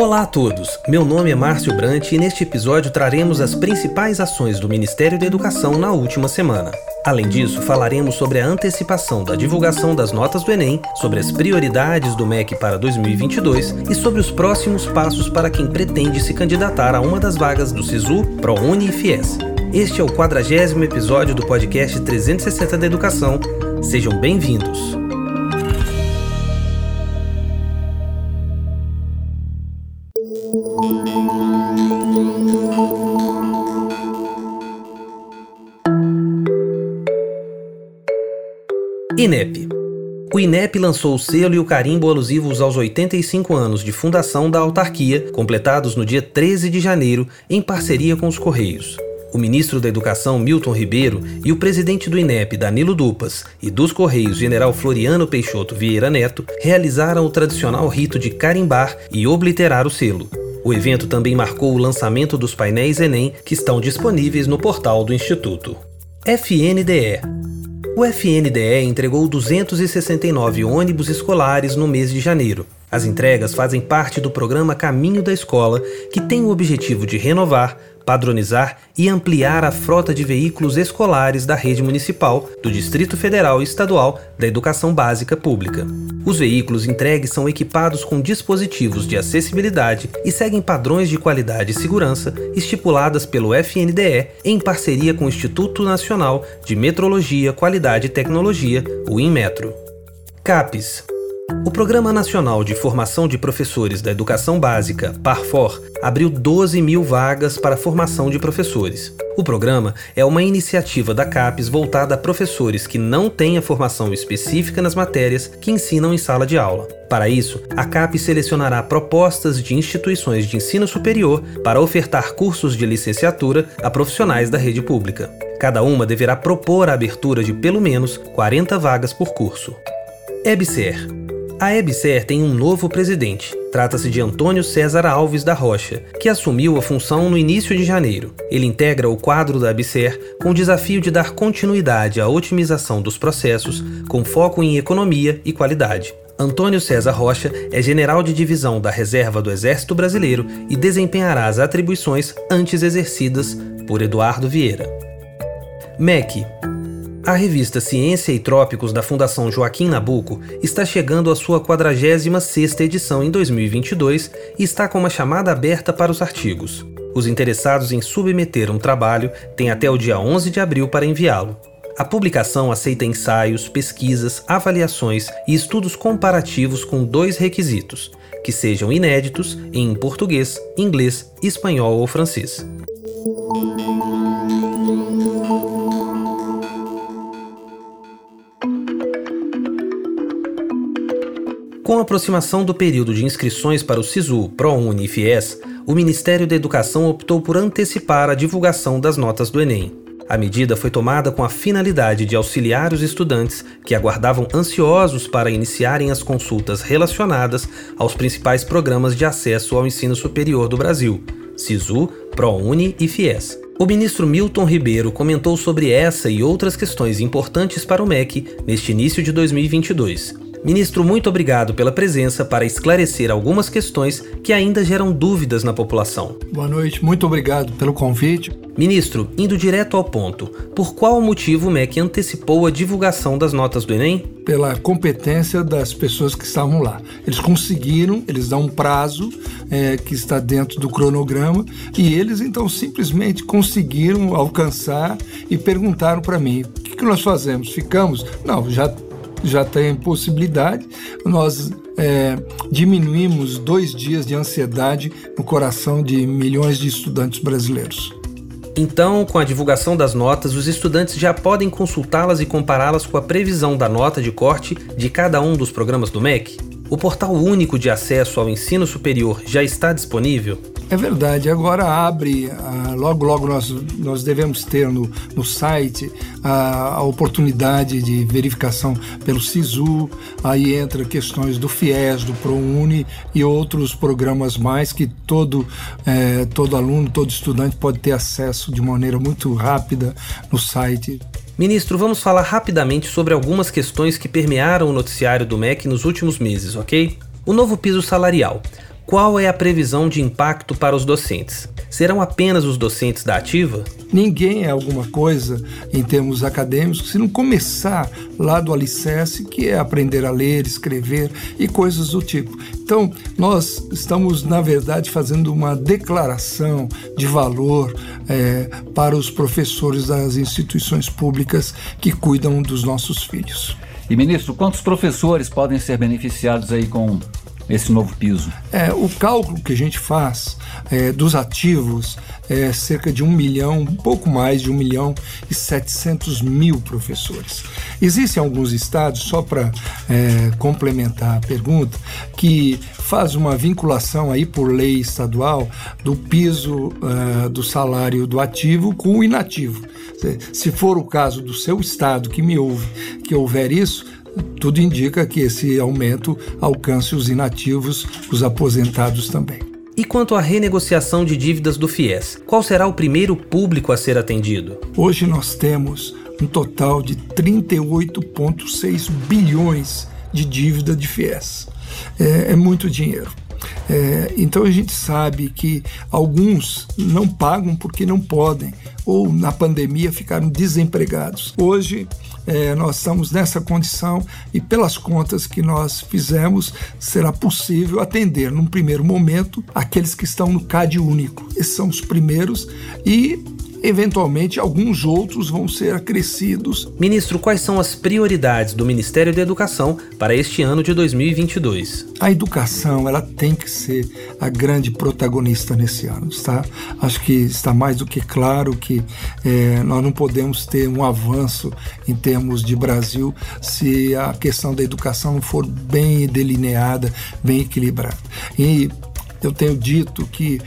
Olá a todos, meu nome é Márcio Brant e neste episódio traremos as principais ações do Ministério da Educação na última semana. Além disso, falaremos sobre a antecipação da divulgação das notas do Enem, sobre as prioridades do MEC para 2022 e sobre os próximos passos para quem pretende se candidatar a uma das vagas do SISU, ProUni e FIES. Este é o quadragésimo episódio do podcast 360 da Educação. Sejam bem-vindos. INEP. O INEP lançou o selo e o carimbo alusivos aos 85 anos de fundação da autarquia, completados no dia 13 de janeiro, em parceria com os Correios. O ministro da Educação, Milton Ribeiro, e o presidente do INEP, Danilo Dupas, e dos Correios, general Floriano Peixoto Vieira Neto, realizaram o tradicional rito de carimbar e obliterar o selo. O evento também marcou o lançamento dos painéis Enem, que estão disponíveis no portal do Instituto. FNDE o FNDE entregou 269 ônibus escolares no mês de janeiro. As entregas fazem parte do programa Caminho da Escola, que tem o objetivo de renovar, padronizar e ampliar a frota de veículos escolares da rede municipal, do Distrito Federal e Estadual da Educação Básica Pública. Os veículos entregues são equipados com dispositivos de acessibilidade e seguem padrões de qualidade e segurança estipuladas pelo FNDE em parceria com o Instituto Nacional de Metrologia, Qualidade e Tecnologia, o INMetro. CAPES o Programa Nacional de Formação de Professores da Educação Básica, PARFOR, abriu 12 mil vagas para formação de professores. O programa é uma iniciativa da CAPES voltada a professores que não têm a formação específica nas matérias que ensinam em sala de aula. Para isso, a CAPES selecionará propostas de instituições de ensino superior para ofertar cursos de licenciatura a profissionais da rede pública. Cada uma deverá propor a abertura de pelo menos 40 vagas por curso. EBSER a EBSER tem um novo presidente. Trata-se de Antônio César Alves da Rocha, que assumiu a função no início de janeiro. Ele integra o quadro da EBSER com o desafio de dar continuidade à otimização dos processos, com foco em economia e qualidade. Antônio César Rocha é general de divisão da Reserva do Exército Brasileiro e desempenhará as atribuições antes exercidas por Eduardo Vieira. MEC a revista Ciência e Trópicos da Fundação Joaquim Nabuco está chegando à sua 46ª edição em 2022 e está com uma chamada aberta para os artigos. Os interessados em submeter um trabalho têm até o dia 11 de abril para enviá-lo. A publicação aceita ensaios, pesquisas, avaliações e estudos comparativos com dois requisitos: que sejam inéditos em português, inglês, espanhol ou francês. Com a aproximação do período de inscrições para o SISU, ProUni e FIES, o Ministério da Educação optou por antecipar a divulgação das notas do Enem. A medida foi tomada com a finalidade de auxiliar os estudantes que aguardavam ansiosos para iniciarem as consultas relacionadas aos principais programas de acesso ao ensino superior do Brasil, SISU, ProUni e FIES. O ministro Milton Ribeiro comentou sobre essa e outras questões importantes para o MEC neste início de 2022. Ministro, muito obrigado pela presença para esclarecer algumas questões que ainda geram dúvidas na população. Boa noite, muito obrigado pelo convite. Ministro, indo direto ao ponto, por qual motivo o MEC antecipou a divulgação das notas do Enem? Pela competência das pessoas que estavam lá. Eles conseguiram, eles dão um prazo é, que está dentro do cronograma e eles então simplesmente conseguiram alcançar e perguntaram para mim: o que, que nós fazemos? Ficamos? Não, já já tem possibilidade, nós é, diminuímos dois dias de ansiedade no coração de milhões de estudantes brasileiros. Então, com a divulgação das notas, os estudantes já podem consultá-las e compará-las com a previsão da nota de corte de cada um dos programas do MEC? O portal único de acesso ao ensino superior já está disponível? É verdade, agora abre, ah, logo logo nós, nós devemos ter no, no site a, a oportunidade de verificação pelo SISU, aí entra questões do FIES, do ProUni e outros programas mais que todo, é, todo aluno, todo estudante pode ter acesso de maneira muito rápida no site. Ministro, vamos falar rapidamente sobre algumas questões que permearam o noticiário do MEC nos últimos meses, ok? O novo piso salarial. Qual é a previsão de impacto para os docentes? Serão apenas os docentes da ativa? Ninguém é alguma coisa em termos acadêmicos se não começar lá do alicerce, que é aprender a ler, escrever e coisas do tipo. Então, nós estamos, na verdade, fazendo uma declaração de valor é, para os professores das instituições públicas que cuidam dos nossos filhos. E, ministro, quantos professores podem ser beneficiados aí com esse novo piso? É, o cálculo que a gente faz é, dos ativos é cerca de um milhão, um pouco mais de um milhão e setecentos mil professores. Existem alguns estados, só para é, complementar a pergunta, que faz uma vinculação aí por lei estadual do piso uh, do salário do ativo com o inativo. Se for o caso do seu estado que me ouve, que houver isso, tudo indica que esse aumento alcance os inativos, os aposentados também. E quanto à renegociação de dívidas do FIES, qual será o primeiro público a ser atendido? Hoje nós temos um total de 38,6 bilhões de dívida de FIES. É, é muito dinheiro. É, então a gente sabe que alguns não pagam porque não podem, ou na pandemia ficaram desempregados. Hoje é, nós estamos nessa condição e, pelas contas que nós fizemos, será possível atender, num primeiro momento, aqueles que estão no CAD único. Esses são os primeiros e Eventualmente, alguns outros vão ser acrescidos. Ministro, quais são as prioridades do Ministério da Educação para este ano de 2022? A educação ela tem que ser a grande protagonista nesse ano, tá? Acho que está mais do que claro que é, nós não podemos ter um avanço em termos de Brasil se a questão da educação não for bem delineada, bem equilibrada. E eu tenho dito que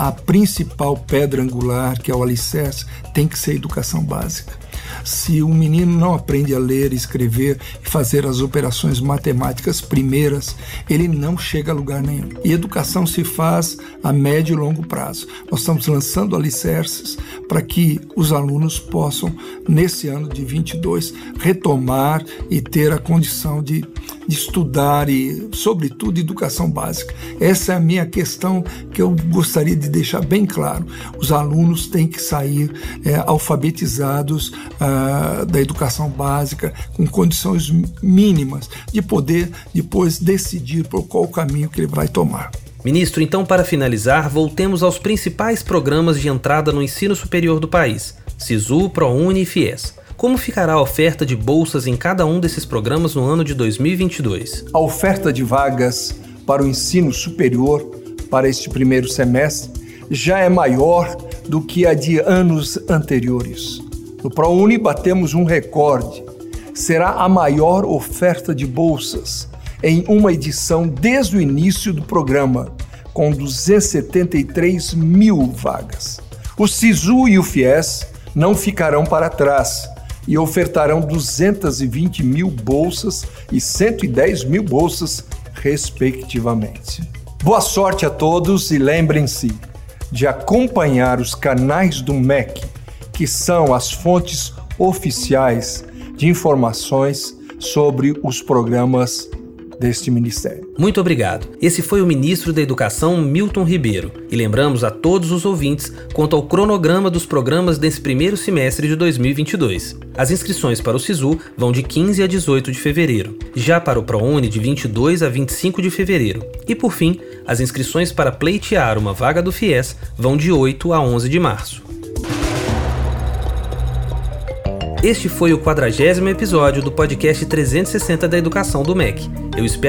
a principal pedra angular, que é o alicerce, tem que ser educação básica. Se o menino não aprende a ler, escrever e fazer as operações matemáticas primeiras, ele não chega a lugar nenhum. E educação se faz a médio e longo prazo. Nós estamos lançando alicerces para que os alunos possam, nesse ano de 22, retomar e ter a condição de, de estudar e, sobretudo, educação básica. Essa é a minha questão que eu gostaria de deixar bem claro. Os alunos têm que sair é, alfabetizados uh, da educação básica, com condições mínimas de poder depois decidir por qual caminho que ele vai tomar. Ministro, então para finalizar, voltemos aos principais programas de entrada no ensino superior do país: SISU, ProUni e FIES. Como ficará a oferta de bolsas em cada um desses programas no ano de 2022? A oferta de vagas para o ensino superior para este primeiro semestre já é maior do que a de anos anteriores. No ProUni batemos um recorde. Será a maior oferta de bolsas em uma edição desde o início do programa, com 273 mil vagas. O SISU e o FIES não ficarão para trás e ofertarão 220 mil bolsas e 110 mil bolsas, respectivamente. Boa sorte a todos e lembrem-se de acompanhar os canais do MEC que são as fontes oficiais de informações sobre os programas deste ministério. Muito obrigado. Esse foi o ministro da Educação, Milton Ribeiro. E lembramos a todos os ouvintes quanto ao cronograma dos programas desse primeiro semestre de 2022. As inscrições para o SISU vão de 15 a 18 de fevereiro, já para o ProUni de 22 a 25 de fevereiro. E por fim, as inscrições para pleitear uma vaga do FIES vão de 8 a 11 de março. Este foi o quadragésimo episódio do podcast 360 da Educação do MEC. Eu espero